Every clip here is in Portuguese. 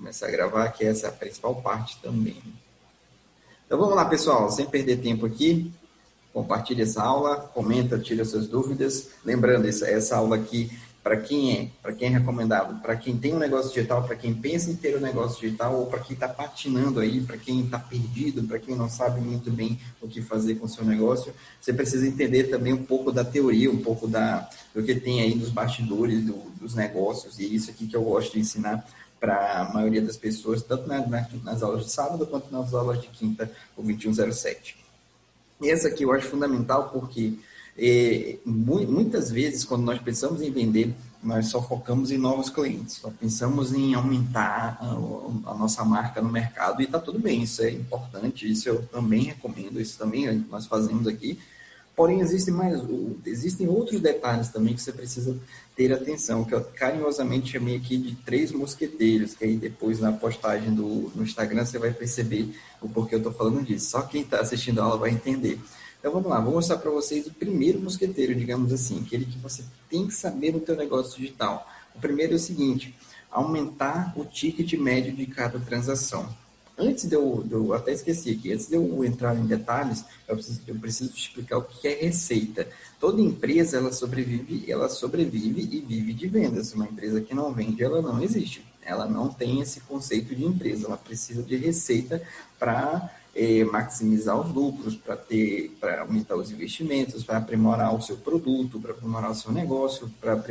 começar a gravar, que essa é a principal parte também. Então vamos lá, pessoal, sem perder tempo aqui, compartilhe essa aula, comenta, tira suas dúvidas. Lembrando, essa, essa aula aqui para quem é, para quem é recomendado, para quem tem um negócio digital, para quem pensa em ter um negócio digital, ou para quem está patinando aí, para quem está perdido, para quem não sabe muito bem o que fazer com o seu negócio, você precisa entender também um pouco da teoria, um pouco da, do que tem aí nos bastidores do, dos negócios, e isso aqui que eu gosto de ensinar para a maioria das pessoas, tanto nas, aulas de sábado quanto nas aulas de quinta, o 2107. E essa aqui eu acho fundamental porque e, muitas vezes, quando nós pensamos em vender, nós só focamos em novos clientes, só pensamos em aumentar a, a nossa marca no mercado e está tudo bem, isso é importante, isso eu também recomendo, isso também nós fazemos aqui. Porém, existem mais, existem outros detalhes também que você precisa ter atenção, que eu carinhosamente chamei aqui de três mosqueteiros, que aí depois na postagem do no Instagram você vai perceber o porquê eu estou falando disso. Só quem está assistindo a aula vai entender. Então vamos lá, vou mostrar para vocês o primeiro mosqueteiro, digamos assim, aquele que você tem que saber no teu negócio digital. O primeiro é o seguinte, aumentar o ticket médio de cada transação. Antes de eu, de eu até esqueci aqui, antes de eu entrar em detalhes, eu preciso, eu preciso explicar o que é receita. Toda empresa ela sobrevive, ela sobrevive e vive de vendas. Uma empresa que não vende, ela não existe. Ela não tem esse conceito de empresa. Ela precisa de receita para é, maximizar os lucros, para ter, para aumentar os investimentos, para aprimorar o seu produto, para aprimorar o seu negócio, para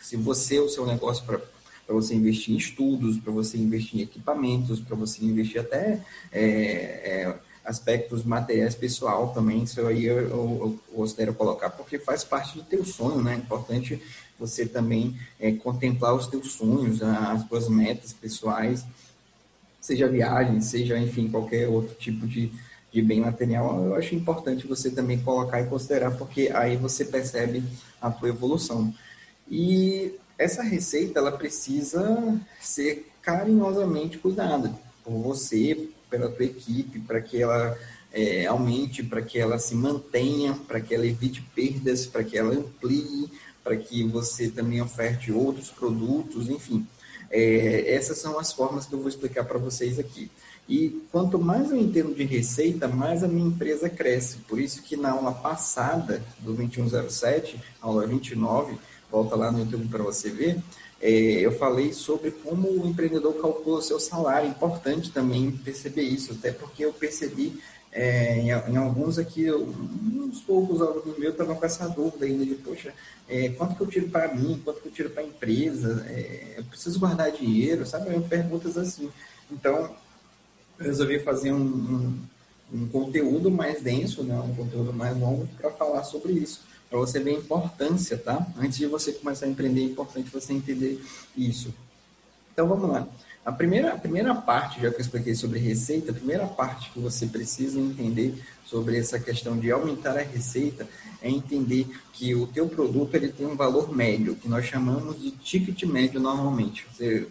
se você o seu negócio para para você investir em estudos, para você investir em equipamentos, para você investir até é, é, aspectos materiais pessoal também, isso aí eu, eu, eu, considero colocar, porque faz parte do teu sonho, né? É importante você também é, contemplar os teus sonhos, as suas metas pessoais, seja viagem, seja, enfim, qualquer outro tipo de, de bem material, eu acho importante você também colocar e considerar, porque aí você percebe a tua evolução. E essa receita, ela precisa ser carinhosamente cuidada por você, pela tua equipe, para que ela é, aumente, para que ela se mantenha, para que ela evite perdas, para que ela amplie, para que você também oferte outros produtos, enfim. É, essas são as formas que eu vou explicar para vocês aqui. E quanto mais eu entendo de receita, mais a minha empresa cresce. Por isso que na aula passada, do 2107, aula 29, volta lá no YouTube para você ver, é, eu falei sobre como o empreendedor calcula o seu salário. É importante também perceber isso, até porque eu percebi é, em, em, alguns aqui, uns poucos alunos meus estavam com essa dúvida ainda de, poxa, é, quanto que eu tiro para mim, quanto que eu tiro para a empresa, é, eu preciso guardar dinheiro, sabe? Perguntas assim. Então, eu resolvi fazer um, um, um conteúdo mais denso, né? um conteúdo mais longo para falar sobre isso, para você ver a importância, tá? Antes de você começar a empreender, é importante você entender isso. Então, vamos lá. A primeira, a primeira parte, já que eu expliquei sobre receita, a primeira parte que você precisa entender sobre essa questão de aumentar a receita é entender que o teu produto ele tem um valor médio, que nós chamamos de ticket médio normalmente. Você,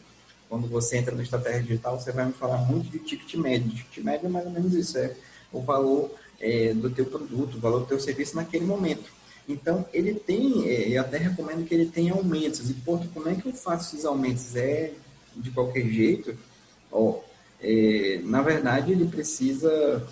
quando você entra no estratégia digital, você vai me falar muito de ticket médio. Ticket médio é mais ou menos isso, é o valor é, do teu produto, o valor do teu serviço naquele momento. Então, ele tem, é, eu até recomendo que ele tenha aumentos. E, pô, como é que eu faço esses aumentos? É de qualquer jeito, ó, é, na verdade ele precisa,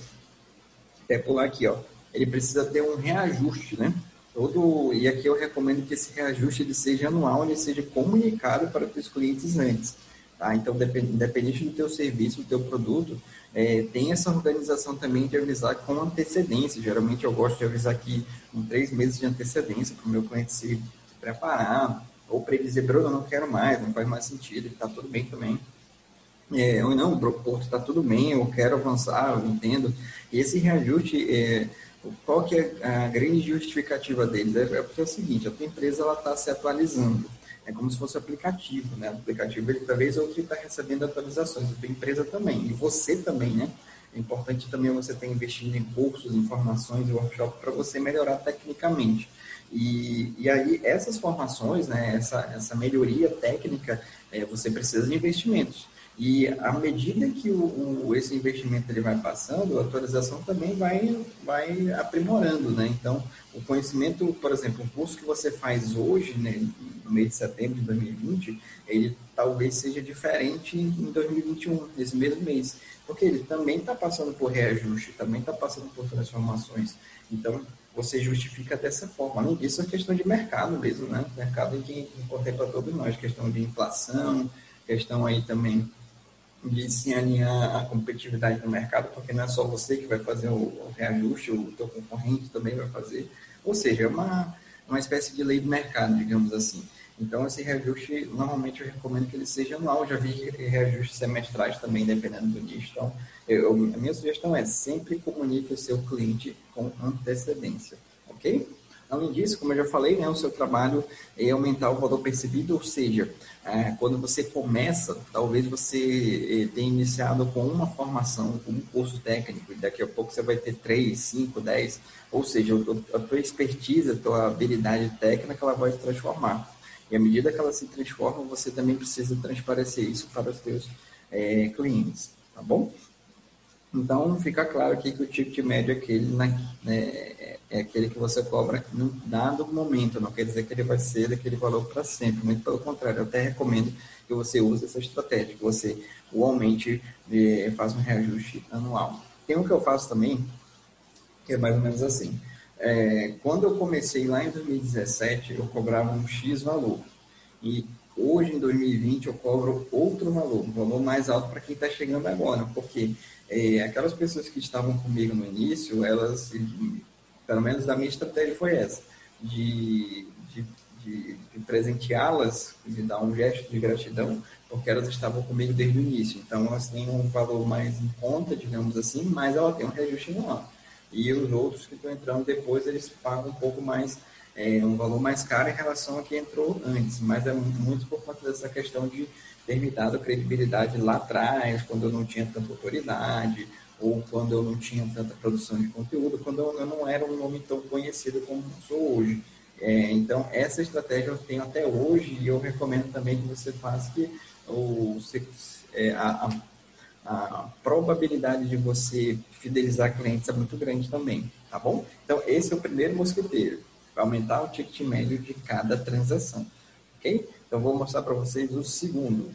até pular aqui, ó, ele precisa ter um reajuste, né? Todo, e aqui eu recomendo que esse reajuste ele seja anual, ele seja comunicado para os clientes antes. Tá? Então, independente do teu serviço, do teu produto, é, tem essa organização também de avisar com antecedência. Geralmente eu gosto de avisar aqui com três meses de antecedência para o meu cliente se preparar, ou para ele dizer, Bruno, eu não quero mais, não faz mais sentido, está tudo bem também. É, ou não, Porto, está tudo bem, eu quero avançar, eu entendo. E esse reajuste, é, qual que é a grande justificativa deles? É, é porque é o seguinte, a tua empresa está se atualizando. É como se fosse aplicativo, né? O aplicativo, ele, talvez outro está recebendo atualizações, a tua empresa também, e você também, né? É importante também você estar investindo em cursos, informações e workshops para você melhorar tecnicamente. E, e aí, essas formações, né, essa, essa melhoria técnica, é, você precisa de investimentos. E à medida que o, o, esse investimento ele vai passando, a atualização também vai, vai aprimorando, né? Então, o conhecimento, por exemplo, o curso que você faz hoje, né, no mês de setembro de 2020, ele talvez seja diferente em 2021, nesse mesmo mês, porque ele também está passando por reajuste, também está passando por transformações. Então, você justifica dessa forma. Além disso, é questão de mercado mesmo, né? Mercado que contempla todos nós, questão de inflação, questão aí também de se alinhar a competitividade do mercado, porque não é só você que vai fazer o, reajuste, o teu concorrente também vai fazer. Ou seja, é uma, uma espécie de lei do mercado, digamos assim. Então, esse reajuste, normalmente eu recomendo que ele seja anual. Já vi reajustes semestrais também, dependendo do nicho. Então, eu, a minha sugestão é sempre comunique o seu cliente com antecedência, ok? Além disso, como eu já falei, né, o seu trabalho é aumentar o valor percebido, ou seja, é, quando você começa, talvez você é, tenha iniciado com uma formação, com um curso técnico, e daqui a pouco você vai ter 3, 5, 10, ou seja, a tua expertise, a tua habilidade técnica, ela vai se transformar. E à medida que ela se transforma, você também precisa transparecer isso para os seus é, clientes, tá bom? Então, fica claro aqui que o ticket médio é aquele, né, é, é aquele que você cobra no dado momento, não quer dizer que ele vai ser daquele valor para sempre, muito pelo contrário, eu até recomendo que você use essa estratégia, que você o aumente e faça um reajuste anual. Tem um que eu faço também, que é mais ou menos assim. É, quando eu comecei lá em 2017, eu cobrava um X valor. E hoje, em 2020, eu cobro outro valor, um valor mais alto para quem está chegando agora, porque é, aquelas pessoas que estavam comigo no início, elas, pelo menos a minha estratégia foi essa, de, de, de, de presenteá-las, de dar um gesto de gratidão, porque elas estavam comigo desde o início. Então, elas têm um valor mais em conta, digamos assim, mas ela tem um reajuste anual. E os outros que estão entrando depois, eles pagam um pouco mais, é, um valor mais caro em relação a quem entrou antes, mas é muito por conta dessa questão de ter me dado credibilidade lá atrás, quando eu não tinha tanta autoridade, ou quando eu não tinha tanta produção de conteúdo, quando eu não era um nome tão conhecido como sou hoje. É, então, essa estratégia eu tenho até hoje e eu recomendo também que você faça que o, é, a, a, a, probabilidade de você fidelizar clientes é muito grande também, tá bom? Então, esse é o primeiro mosqueteiro, aumentar o ticket médio de cada transação, ok? Então, vou mostrar para vocês o segundo.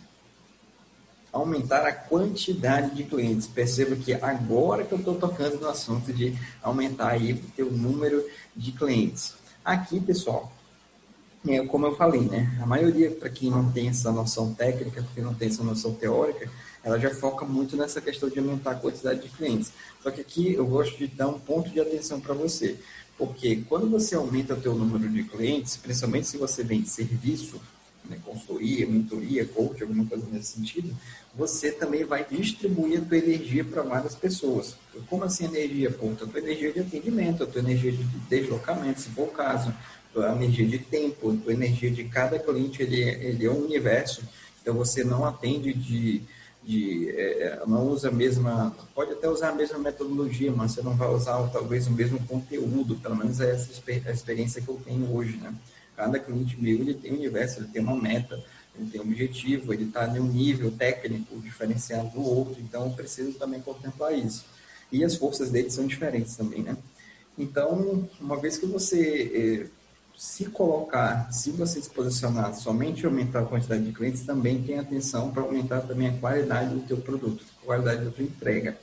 Aumentar a quantidade de clientes. Perceba que agora que eu estou tocando no assunto de aumentar aí o teu número de clientes. Aqui, pessoal, é, como eu falei, né? A maioria, para quem não tem essa noção técnica, porque não tem essa noção teórica, ela já foca muito nessa questão de aumentar a quantidade de clientes. Só que aqui eu gosto de dar um ponto de atenção para você. Porque quando você aumenta o teu número de clientes, principalmente se você vende serviço, né, consultoria, mentoria, coach, alguma coisa nesse sentido, você também vai distribuir a tua energia para várias pessoas. Como assim energia? Ponto, a tua energia de atendimento, a tua energia de deslocamento, se for o caso, a energia de tempo, a tua energia de cada cliente, ele, é, ele é um universo, então você não atende de, de é, não usa a mesma, pode até usar a mesma metodologia, mas você não vai usar talvez o mesmo conteúdo, pelo menos é essa a experiência que eu tenho hoje, né? Cada cliente meu ele tem um universo, ele tem uma meta, ele tem um objetivo, ele está em um nível técnico diferenciado do outro, então eu preciso também contemplar isso. E as forças dele são diferentes também, né? Então, uma vez que você eh, se colocar, se você se posicionar somente aumentar a quantidade de clientes, também tem atenção para aumentar também a qualidade do teu produto, qualidade da tua entrega.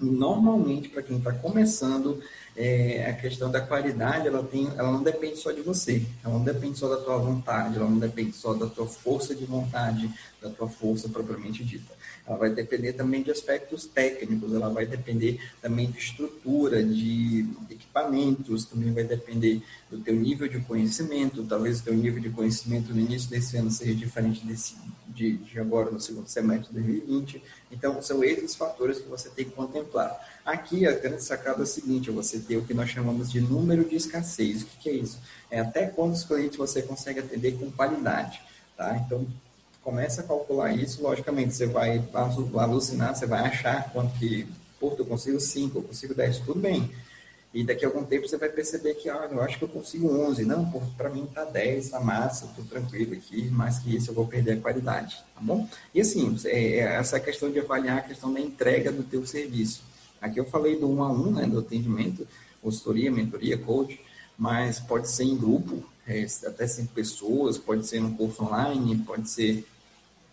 Normalmente, para quem está começando, é, a questão da qualidade, ela, tem, ela não depende só de você, ela não depende só da tua vontade, ela não depende só da tua força de vontade, da tua força propriamente dita. Ela vai depender também de aspectos técnicos, ela vai depender também de estrutura, de equipamentos, também vai depender do teu nível de conhecimento, talvez o teu nível de conhecimento no início desse ano seja diferente desse, de, de agora no segundo semestre de 2020. Então, são esses fatores que você tem que contemplar. Aqui, a grande sacada é a seguinte, é você ter o que nós chamamos de número de escassez. O que, que é isso? É até quantos clientes você consegue atender com qualidade. Tá? Então, começa a calcular isso, logicamente, você vai alucinar, você vai achar quanto que, pô, eu consigo 5, eu consigo 10, tudo bem. E daqui a algum tempo você vai perceber que, ah, eu acho que eu consigo 11. Não, para mim tá 10, tá massa, tô tranquilo aqui, mais que isso eu vou perder a qualidade, tá bom? E assim, é, é essa questão de avaliar a questão da entrega do teu serviço. Aqui eu falei do um a um, né, do atendimento, consultoria, mentoria, coach, mas pode ser em grupo, é, até cinco pessoas, pode ser um curso online, pode ser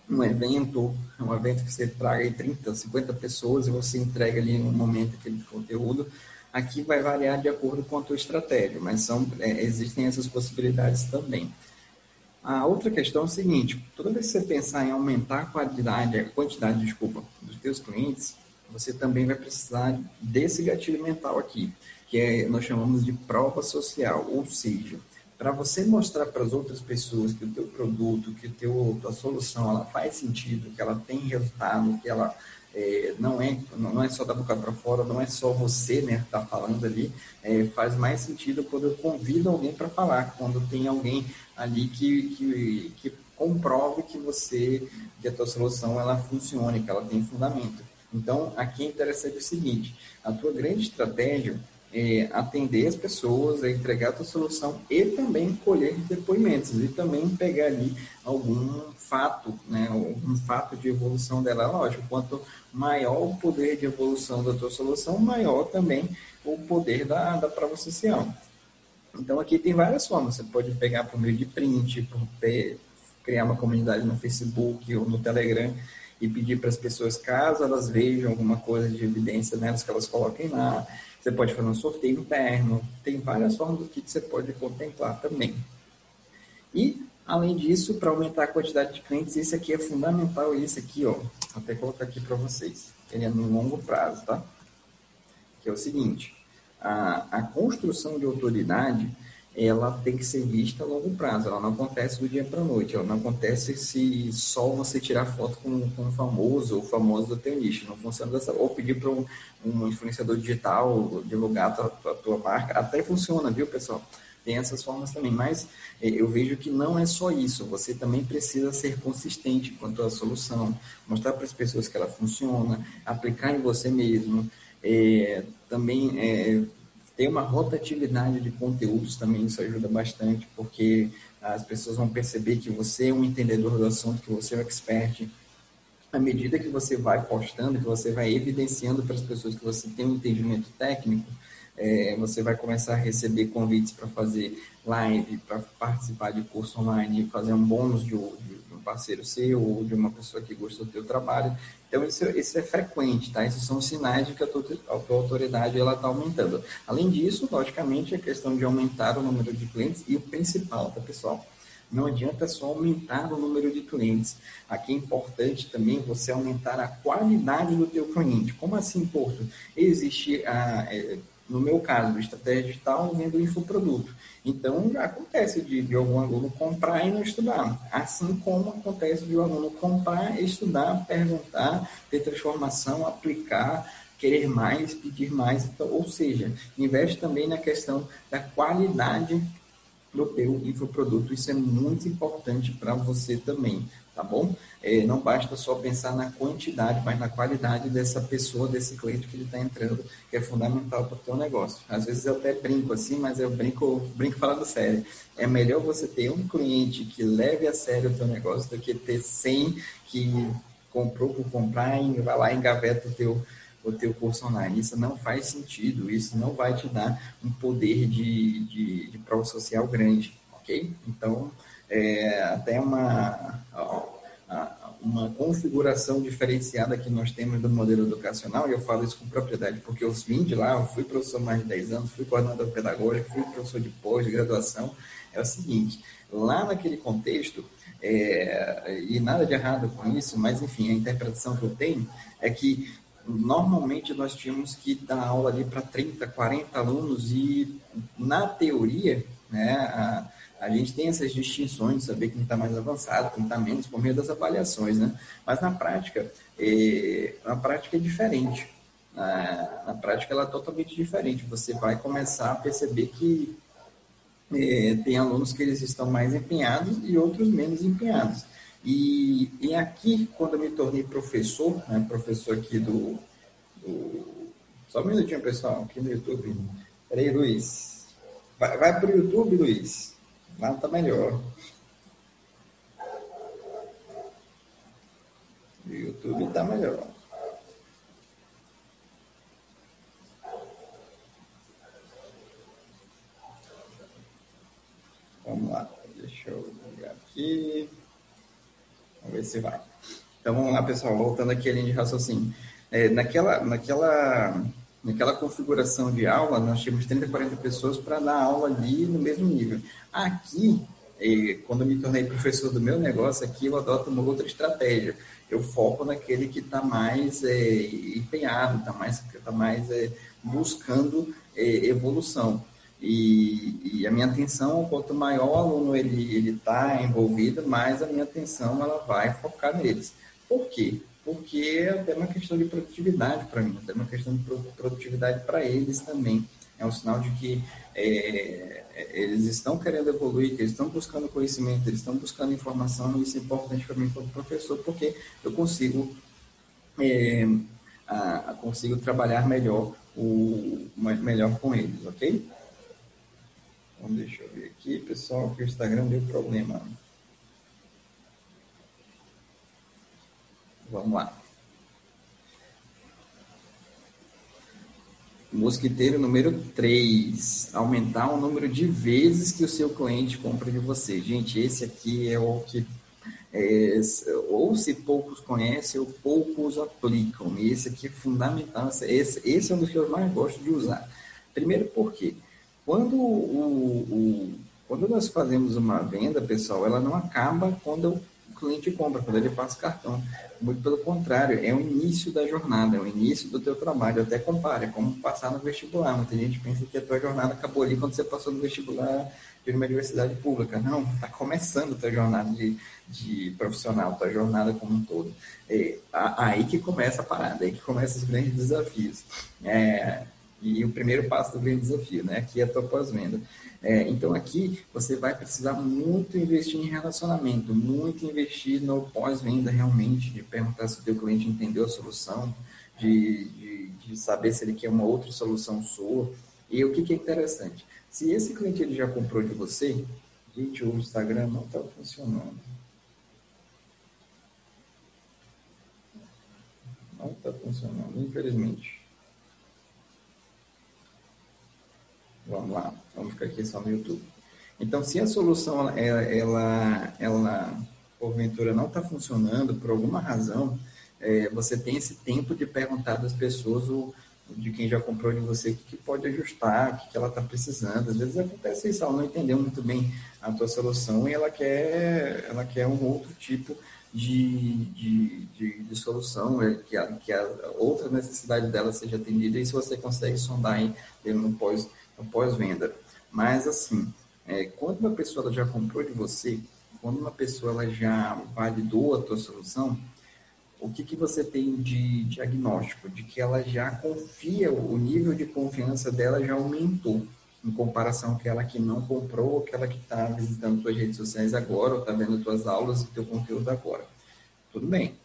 um evento, um evento que você traga aí 30, 50 pessoas e você entrega ali no momento aquele conteúdo. Aqui vai variar de acordo com a tua estratégia, mas são, é, existem essas possibilidades também. A outra questão é o seguinte, toda vez que você pensar em aumentar a qualidade, a quantidade, desculpa, dos teus clientes, você também vai precisar desse gatilho mental aqui, que é, nós chamamos de prova social, ou seja, para você mostrar para as outras pessoas que o teu produto, que o teu, a solução, ela faz sentido, que ela tem resultado, que ela é, não é não é só da boca para fora, não é só você, né, tá falando ali, é, faz mais sentido quando eu convido alguém para falar, quando tem alguém ali que, que, que comprove que você, que a tua solução ela funcione, que ela tem fundamento. Então, aqui é interessante o seguinte, a tua grande estratégia é, atender as pessoas, é entregar a tua solução e também colher depoimentos e também pegar ali algum fato, né, algum fato de evolução dela. Lógico, quanto maior o poder de evolução da tua solução, maior também o poder da, da prova social. Então aqui tem várias formas. Você pode pegar por meio de print, por criar uma comunidade no Facebook ou no Telegram e pedir para as pessoas, caso elas vejam alguma coisa de evidência nelas, que elas coloquem lá. Você pode fazer um sorteio interno, tem várias formas que você pode contemplar também. E, além disso, para aumentar a quantidade de clientes, isso aqui é fundamental, isso aqui, ó, vou até colocar aqui para vocês, ele é no longo prazo, tá? Que é o seguinte, a, a construção de autoridade, ela tem que ser vista a longo prazo, ela não acontece do dia para a noite, ela não acontece se só você tirar foto com, com um famoso ou famoso do teu nicho, não funciona dessa ou pedir para um, um, influenciador digital divulgar a tua, a tua marca, até funciona, viu pessoal? Tem essas formas também, mas eh, eu vejo que não é só isso, você também precisa ser consistente quanto à solução, mostrar para as pessoas que ela funciona, aplicar em você mesmo, é, também é, tem uma rotatividade de conteúdos também, isso ajuda bastante, porque as pessoas vão perceber que você é um entendedor do assunto, que você é um expert. À medida que você vai postando, que você vai evidenciando para as pessoas que você tem um entendimento técnico, é, você vai começar a receber convites para fazer live, para participar de curso online, fazer um bônus de, de, um parceiro seu ou de uma pessoa que gosta do teu trabalho. Então, isso, isso é frequente, tá? Esses são sinais de que a tua, a tua autoridade está aumentando. Além disso, logicamente, a questão de aumentar o número de clientes e o principal, tá, pessoal? Não adianta só aumentar o número de clientes. Aqui é importante também você aumentar a qualidade do teu cliente. Como assim, Porto? Existe a... É, no meu caso, estratégia digital, vendo infoproduto. Então, acontece de, de algum aluno comprar e não estudar. Assim como acontece de um aluno comprar, estudar, perguntar, ter transformação, aplicar, querer mais, pedir mais. Então, ou seja, investe também na questão da qualidade do teu infoproduto. Isso é muito importante para você também tá bom? É, não basta só pensar na quantidade, mas na qualidade dessa pessoa, desse cliente que ele está entrando, que é fundamental para o teu negócio. Às vezes eu até brinco assim, mas eu brinco, brinco falando sério. É melhor você ter um cliente que leve a sério o teu negócio do que ter 100 que comprou por comprar e vai lá e engaveta o teu, o teu curso online. Isso não faz sentido, isso não vai te dar um poder de, de, de prova social grande, ok? Então, é, até uma, uma configuração diferenciada que nós temos do modelo educacional, e eu falo isso com propriedade, porque eu vim de lá, eu fui professor mais de 10 anos, fui coordenador pedagógico, fui professor de pós-graduação, é o seguinte, lá naquele contexto, é, e nada de errado com isso, mas enfim, a interpretação que eu tenho é que normalmente nós tínhamos que dar aula ali para 30, 40 alunos e na teoria, né, a, a gente tem essas distinções, saber quem está mais avançado, quem está menos, por meio das avaliações, né? Mas na prática, é, na prática é diferente. Na, na, prática ela é totalmente diferente. Você vai começar a perceber que é, tem alunos que eles estão mais empenhados e outros menos empenhados. E, e aqui, quando eu me tornei professor, né, professor aqui do, do... Só um minutinho, pessoal, aqui no YouTube. Peraí, Luiz. Vai, vai para o YouTube, Luiz. Tá melhor. O YouTube tá melhor. Vamos lá, deixa eu ligar aqui. Vamos ver se vai. Então vamos lá, pessoal, voltando aqui a linha de raciocínio. É, naquela, naquela, naquela configuração de aula, nós tínhamos 30, 40 pessoas para dar aula ali no mesmo nível. Aqui, é, quando eu me tornei professor do meu negócio, aqui eu adoto uma outra estratégia. Eu foco naquele que está mais é, empenhado, está mais, tá mais é, buscando é, evolução. E, e, a minha atenção, quanto maior o aluno ele está envolvido, mais a minha atenção ela vai focar neles. Por quê? Porque é uma questão de produtividade para mim, é uma questão de produtividade para eles também. É um sinal de que é, eles estão querendo evoluir, que eles estão buscando conhecimento, eles estão buscando informação, e isso é importante para mim como professor, porque eu consigo, é, a, a consigo trabalhar melhor, o, melhor com eles, ok? Então, deixa eu ver aqui, pessoal, que o Instagram deu problema. Vamos lá. Mosquiteiro número 3. Aumentar o número de vezes que o seu cliente compra de você. Gente, esse aqui é o que é, ou se poucos conhecem ou poucos aplicam. E esse aqui é fundamental. Esse, esse é um dos que eu mais gosto de usar. Primeiro porque quando, o, o, quando nós fazemos uma venda, pessoal, ela não acaba quando o cliente compra, quando ele passa o cartão. Muito pelo contrário, é o início da jornada, é o início do teu trabalho. Até compara, é como passar no vestibular. Muita gente pensa que a tua jornada acabou ali quando você passou no vestibular de uma universidade pública. Não, está começando a tua jornada de, de profissional, tua jornada como um todo. É, aí que começa a parada, aí que começam os grandes desafios. É, e o primeiro passo do grande desafio, né? Aqui é a tua pós-venda. É, então, aqui você vai precisar muito investir em relacionamento, muito investir no pós-venda realmente, de perguntar se o teu cliente entendeu a solução, de, de, de, saber se ele quer uma outra solução sua. E o que, que é interessante? Se esse cliente ele já comprou de você, gente, o Instagram não está funcionando. Não está funcionando, infelizmente. Vamos lá, vamos ficar aqui só no YouTube. Então, se a solução, ela, ela, ela porventura não está funcionando por alguma razão, é, você tem esse tempo de perguntar das pessoas, ou de quem já comprou de você, o que, que pode ajustar, o que, que ela está precisando. Às vezes acontece isso, ela não entendeu muito bem a tua solução e ela quer, ela quer um outro tipo de, de, de, de solução, é, que a, que a outra necessidade dela seja atendida, e se você consegue sondar aí no pós pós-venda. Mas, assim, é, quando uma pessoa já comprou de você, quando uma pessoa já validou a tua solução, o que, que você tem de diagnóstico? De que ela já confia, o nível de confiança dela já aumentou em comparação com aquela que não comprou, ou aquela que está visitando suas redes sociais agora, ou está vendo suas aulas e teu conteúdo agora. Tudo bem.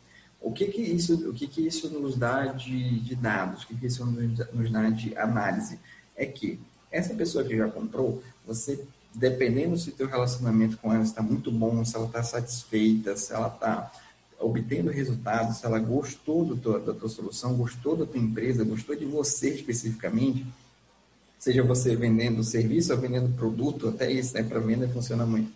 O que que isso, o que que isso nos dá de, de dados? O que que isso nos dá de análise? É que essa pessoa que já comprou, você, dependendo se o teu relacionamento com ela está muito bom, se ela está satisfeita, se ela está obtendo resultados, se ela gostou do tua, da tua solução, gostou da tua empresa, gostou de você especificamente, seja você vendendo serviço ou vendendo produto, até isso, né, para venda funciona muito.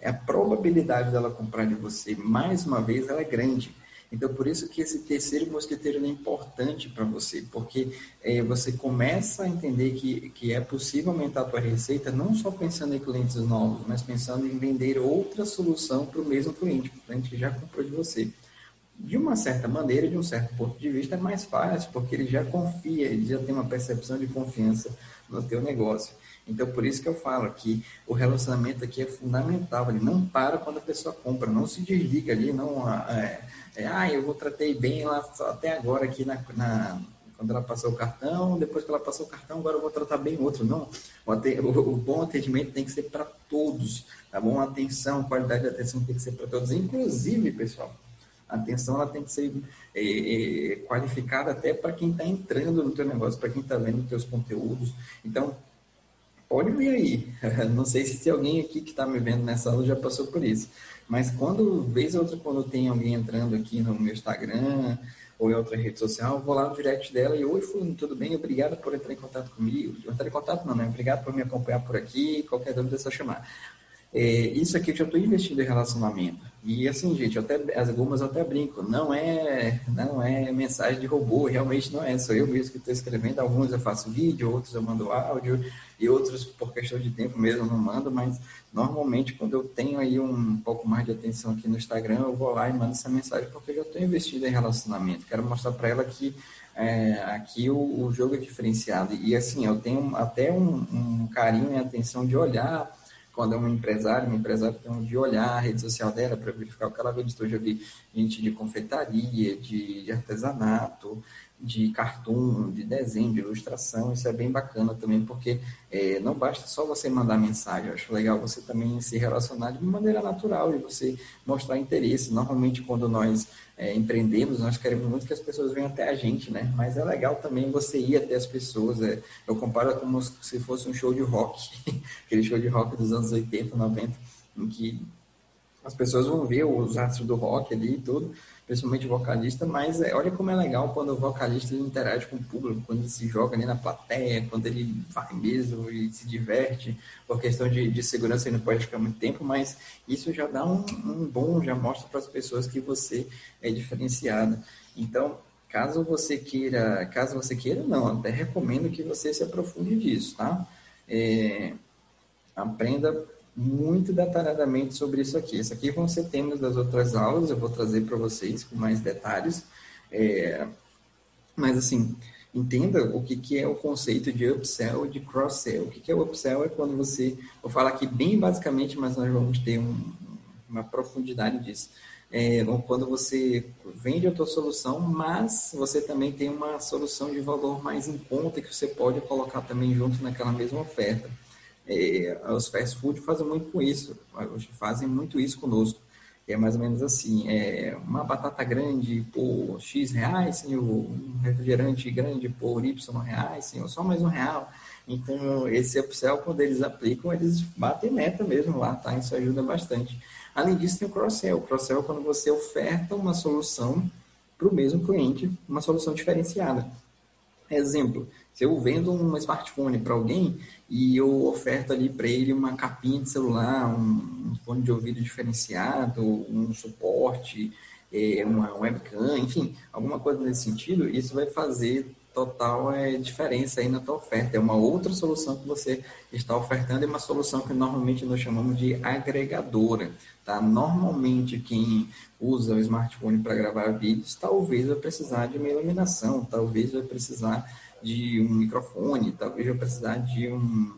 É a probabilidade dela comprar de você mais uma vez ela é grande. Então, por isso que esse terceiro mosqueteiro é importante para você, porque é, você começa a entender que, que é possível aumentar a tua receita, não só pensando em clientes novos, mas pensando em vender outra solução para o mesmo cliente, o cliente que já comprou de você. De uma certa maneira, de um certo ponto de vista, é mais fácil, porque ele já confia, ele já tem uma percepção de confiança no teu negócio. Então, por isso que eu falo que o relacionamento aqui é fundamental. Ele não para quando a pessoa compra, não se desliga ali, não é, é, ah, eu vou tratei bem ela até agora aqui na, na, quando ela passou o cartão, depois que ela passou o cartão, agora eu vou tratar bem outro. Não, o, o, bom atendimento tem que ser para todos, tá bom? A atenção, qualidade de atenção tem que ser para todos, inclusive, pessoal, a atenção ela tem que ser é, é, qualificada até para quem está entrando no teu negócio, para quem está vendo teus conteúdos. Então, pode vir aí. Não sei se alguém aqui que está me vendo nessa aula já passou por isso. Mas quando, vez ou outra, quando tem alguém entrando aqui no meu Instagram ou em outra rede social, eu vou lá no direct dela e, oi, Fulano, tudo bem? Obrigado por entrar em contato comigo. Entrar em contato não, né? Obrigado por me acompanhar por aqui. Qualquer dúvida é só chamar. É, isso aqui eu já estou investindo em relacionamento. E assim, gente, até, algumas eu até brinco, não é, não é mensagem de robô, realmente não é, sou eu mesmo que estou escrevendo, alguns eu faço vídeo, outros eu mando áudio, e outros por questão de tempo mesmo não mando, mas normalmente quando eu tenho aí um pouco mais de atenção aqui no Instagram, eu vou lá e mando essa mensagem, porque eu já estou investindo em relacionamento, quero mostrar para ela que é, aqui o, o, jogo é diferenciado, e assim, eu tenho até um, um carinho e atenção de olhar quando é um empresário, um empresário tem de olhar a rede social dela para verificar o que ela vê. Então, eu já vi gente de confeitaria, de artesanato, de cartoon, de desenho, de ilustração, isso é bem bacana também, porque é, não basta só você mandar mensagem, eu acho legal você também se relacionar de maneira natural e você mostrar interesse. Normalmente, quando nós é, empreendemos, nós queremos muito que as pessoas venham até a gente, né? Mas é legal também você ir até as pessoas. É, eu comparo como se fosse um show de rock, aquele show de rock dos anos 80, 90, em que as pessoas vão ver os astros do rock ali e tudo, principalmente o vocalista, mas é, olha como é legal quando o vocalista interage com o público, quando ele se joga ali na plateia, quando ele vai mesmo e se diverte, por questão de, de segurança ele não pode ficar muito tempo, mas isso já dá um, um bom, já mostra para as pessoas que você é diferenciado. Então, caso você queira, caso você queira, não, até recomendo que você se aprofunde disso, tá? É, aprenda muito detalhadamente sobre isso aqui. Isso aqui vão ser temas das outras aulas, eu vou trazer para vocês com mais detalhes. É, mas, assim, entenda o que, que é o conceito de upsell e de cross-sell. O que, que é o upsell é quando você... Vou falar aqui bem basicamente, mas nós vamos ter um, uma profundidade disso. É, quando você vende a tua solução, mas você também tem uma solução de valor mais em conta que você pode colocar também junto naquela mesma oferta. É, os fast food fazem muito com isso, fazem muito isso conosco. É mais ou menos assim, é uma batata grande por X reais, senhor, um refrigerante grande por Y reais, senhor, só mais um real. Então, esse upsell, quando eles aplicam, eles batem meta mesmo lá, tá? Isso ajuda bastante. Além disso, tem o cross-sell. O cross-sell é quando você oferta uma solução para o mesmo cliente, uma solução diferenciada. Exemplo, se eu vendo um smartphone para alguém e eu oferto ali para ele uma capinha de celular, um, fone de ouvido diferenciado, um suporte, é, uma webcam, enfim, alguma coisa nesse sentido, isso vai fazer total é, diferença aí na tua oferta. É uma outra solução que você está ofertando, é uma solução que normalmente nós chamamos de agregadora. Tá? Normalmente quem usa o smartphone para gravar vídeos, talvez vai precisar de uma iluminação, talvez vai precisar de um microfone, talvez vai precisar de um,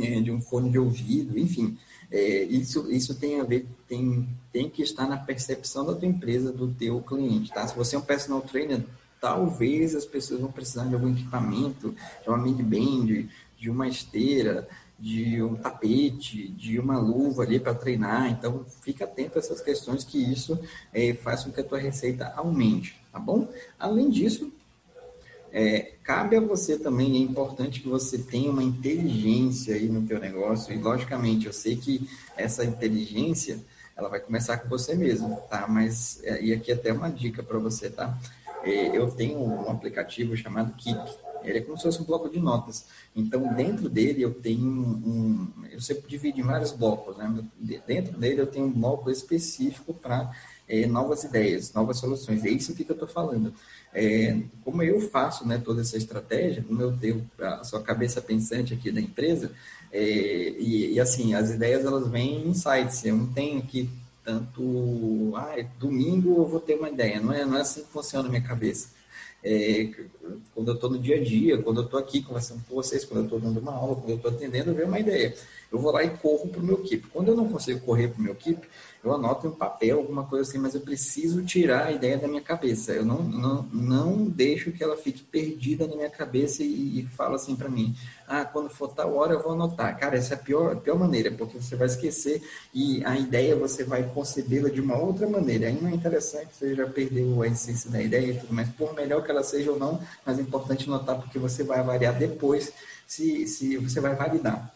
é, de um fone de ouvido, enfim. É, isso, isso tem a ver, tem, tem que estar na percepção da tua empresa, do teu cliente, tá? Se você é um personal trainer, talvez as pessoas vão precisar de algum equipamento, de uma mini band, de uma esteira, de um tapete, de uma luva ali para treinar. Então, fica atento a essas questões que isso é, faz com que a tua receita aumente, tá bom? Além disso, é, cabe a você também, é importante que você tenha uma inteligência aí no teu negócio, e logicamente eu sei que essa inteligência, ela vai começar com você mesmo, tá? Mas, é, e aqui até uma dica para você, tá? É, eu tenho um aplicativo chamado Keep, ele é como se fosse um bloco de notas. Então, dentro dele eu tenho um. Eu sempre divido em vários blocos, né? Dentro dele eu tenho um bloco específico para é, novas ideias, novas soluções. É isso que eu estou falando. É, como eu faço né, toda essa estratégia, como eu tenho a sua cabeça pensante aqui da empresa, é, e, e, assim, as ideias elas vêm em sites, eu não tenho aqui tanto, ah, domingo eu vou ter uma ideia, não é, não é assim que funciona a minha cabeça. É, quando eu estou no dia a dia, quando eu estou aqui conversando com vocês, quando eu estou dando uma aula, quando eu estou atendendo, vem uma ideia. Eu vou lá e corro para o meu equipe. Quando eu não consigo correr para o meu equipe, eu anoto em um papel, alguma coisa assim, mas eu preciso tirar a ideia da minha cabeça. Eu não, não, não deixo que ela fique perdida na minha cabeça e, e falo assim para mim, ah, quando for tal hora eu vou anotar. Cara, essa é a pior, a pior maneira, porque você vai esquecer e a ideia você vai concebê-la de uma outra maneira. Aí não é interessante, você já perdeu a essência da ideia e tudo mais. Por melhor que ela seja ou não, mas é importante notar porque você vai avaliar depois se, se você vai validar.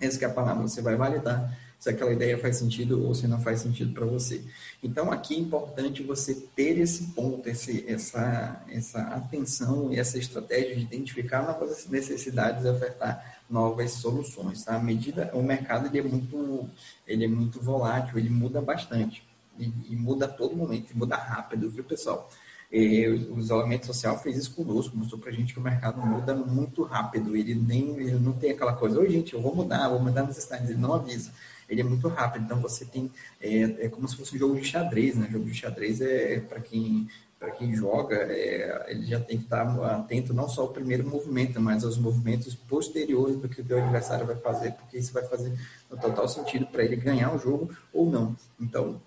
Essa é a palavra, você vai validar se aquela ideia faz sentido ou se não faz sentido para você. Então, aqui é importante você ter esse ponto, esse, essa, essa atenção e essa estratégia de identificar novas necessidades e ofertar novas soluções. Tá? A medida, o mercado ele é, muito, ele é muito volátil, ele muda bastante. E, e muda a todo momento, muda rápido, viu, pessoal? E, o isolamento social fez isso conosco, mostrou para a gente que o mercado muda muito rápido. Ele nem ele não tem aquela coisa, oi gente, eu vou mudar, vou mudar necessidades, ele não avisa ele é muito rápido. Então você tem é, é como se fosse um jogo de xadrez, né? O jogo de xadrez é para quem para quem joga, é, ele já tem que estar atento não só ao primeiro movimento, mas aos movimentos posteriores do que o teu adversário vai fazer, porque isso vai fazer no total sentido para ele ganhar o jogo ou não. Então,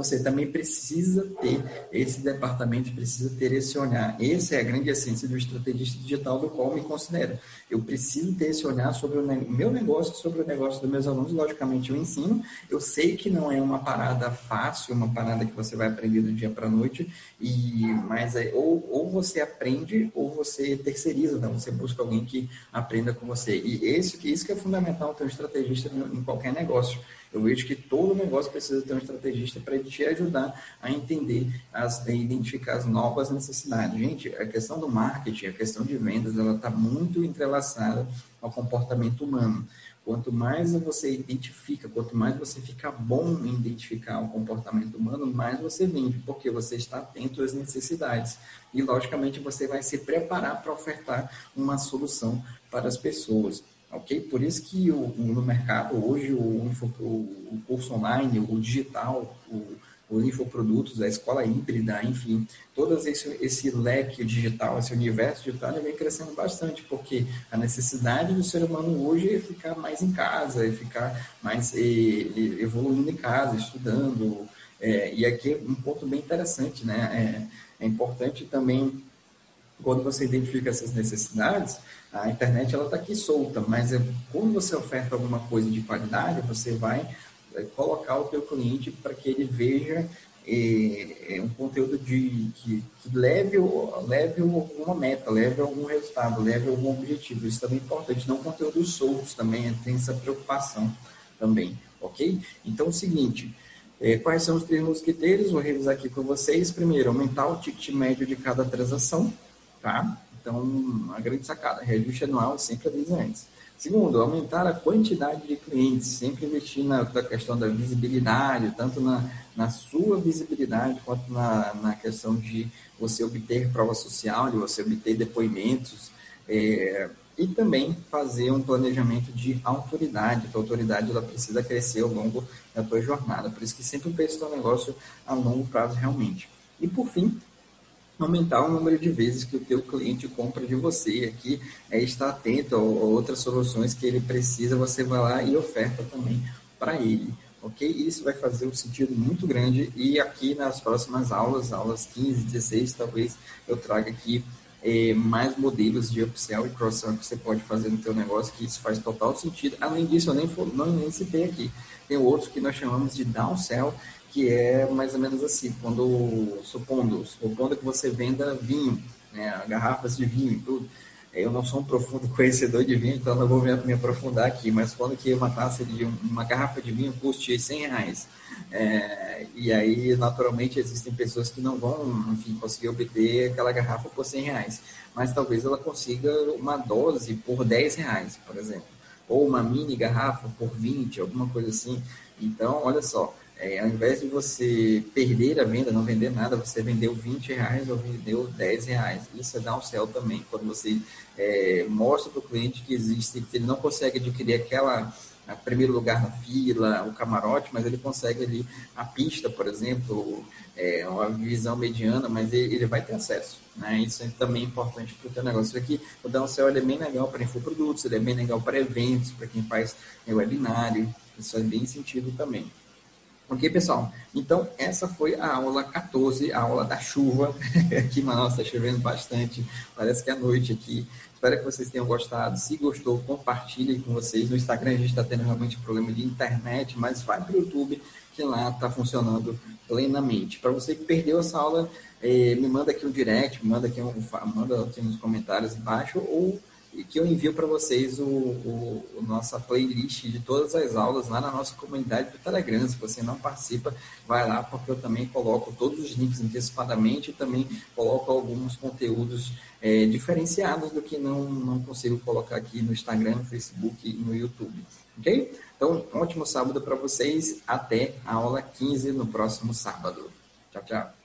você também precisa ter esse departamento, precisa ter esse olhar. Essa é a grande essência do estrategista digital do qual me considero. Eu preciso ter esse olhar sobre o meu negócio, sobre o negócio dos meus alunos. Logicamente, eu ensino. Eu sei que não é uma parada fácil, uma parada que você vai aprender do dia para a noite, e, mas é, ou, ou você aprende ou você terceiriza, né? você busca alguém que aprenda com você. E esse, isso que é fundamental ter um estrategista em qualquer negócio eu vejo que todo negócio precisa ter um estrategista para te ajudar a entender, as, a identificar as novas necessidades. Gente, a questão do marketing, a questão de vendas, ela está muito entrelaçada ao comportamento humano. Quanto mais você identifica, quanto mais você fica bom em identificar o comportamento humano, mais você vende, porque você está atento às necessidades. E, logicamente, você vai se preparar para ofertar uma solução para as pessoas ok? Por isso que o, no mercado hoje o, o, curso online, o digital, o, o infoprodutos, a escola híbrida, enfim, todo esse, esse leque digital, esse universo digital, vem crescendo bastante, porque a necessidade do ser humano hoje é ficar mais em casa, é ficar mais evoluindo em casa, estudando. É, e aqui é um ponto bem interessante, né? É, é importante também, quando você identifica essas necessidades, a internet ela está aqui solta, mas é, quando você oferta alguma coisa de qualidade, você vai é, colocar o teu cliente para que ele veja é, é, um conteúdo de, que, que leve, leve alguma meta, leve algum resultado, leve algum objetivo. Isso também é importante, não conteúdos soltos também, tem essa preocupação também, ok? Então, é o seguinte, é, quais são os três mosqueteiros? Vou revisar aqui com vocês. Primeiro, aumentar o ticket médio de cada transação, tá? Então, a grande sacada, reajuste anual sempre avisa antes. Segundo, aumentar a quantidade de clientes, sempre investir na, na questão da visibilidade, tanto na, na sua visibilidade quanto na, na questão de você obter prova social, de você obter depoimentos, é, e também fazer um planejamento de autoridade, a autoridade ela precisa crescer ao longo da tua jornada, por isso que sempre pensa no negócio a longo prazo realmente. E por fim, aumentar o número de vezes que o teu cliente compra de você. Aqui é estar atento a, outras soluções que ele precisa, você vai lá e oferta também para ele. Ok? Isso vai fazer um sentido muito grande e aqui nas próximas aulas, aulas 15, 16, talvez eu traga aqui é, mais modelos de upsell e cross-sell que você pode fazer no teu negócio, que isso faz total sentido. Além disso, eu nem, não, nem citei aqui. Tem outros que nós chamamos de downsell, que é mais ou menos assim, quando, supondo, supondo que você venda vinho, né, garrafas de vinho e tudo, eu não sou um profundo conhecedor de vinho, então não vou me, aprofundar aqui, mas quando que uma taça de uma garrafa de vinho custe 100 reais, é, e aí naturalmente existem pessoas que não vão, enfim, conseguir obter aquela garrafa por 100 reais, mas talvez ela consiga uma dose por 10 reais, por exemplo, ou uma mini garrafa por 20, alguma coisa assim, então olha só, é, ao invés de você perder a venda, não vender nada, você vendeu 20 reais ou vendeu 10 reais. Isso é dar um céu também, quando você é, mostra para o cliente que existe, que ele não consegue adquirir aquela a primeiro lugar na fila, o camarote, mas ele consegue ali a pista, por exemplo, é, uma visão mediana, mas ele, ele vai ter acesso. Né? Isso é também importante para o teu negócio. Aqui, o Downsell é bem legal para infoprodutos, ele é bem legal para eventos, para quem faz webinário, isso é bem sentido também. Ok, pessoal? Então, essa foi a aula 14, a aula da chuva. aqui em Manaus está chovendo bastante, parece que é noite aqui. Espero que vocês tenham gostado. Se gostou, compartilhe com vocês. No Instagram a gente está tendo realmente problema de internet, mas vai para o YouTube, que lá está funcionando plenamente. Para você que perdeu essa aula, eh, me manda aqui um direct, manda aqui, um, manda aqui nos comentários embaixo, ou e que eu envio para vocês o, o, o, nossa playlist de todas as aulas lá na nossa comunidade do Telegram. Se você não participa, vai lá, porque eu também coloco todos os links antecipadamente e também coloco alguns conteúdos é, diferenciados do que não, não consigo colocar aqui no Instagram, no Facebook e no YouTube. Ok? Então, um ótimo sábado para vocês. Até a aula 15 no próximo sábado. Tchau, tchau.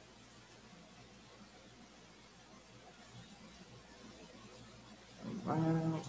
Wow.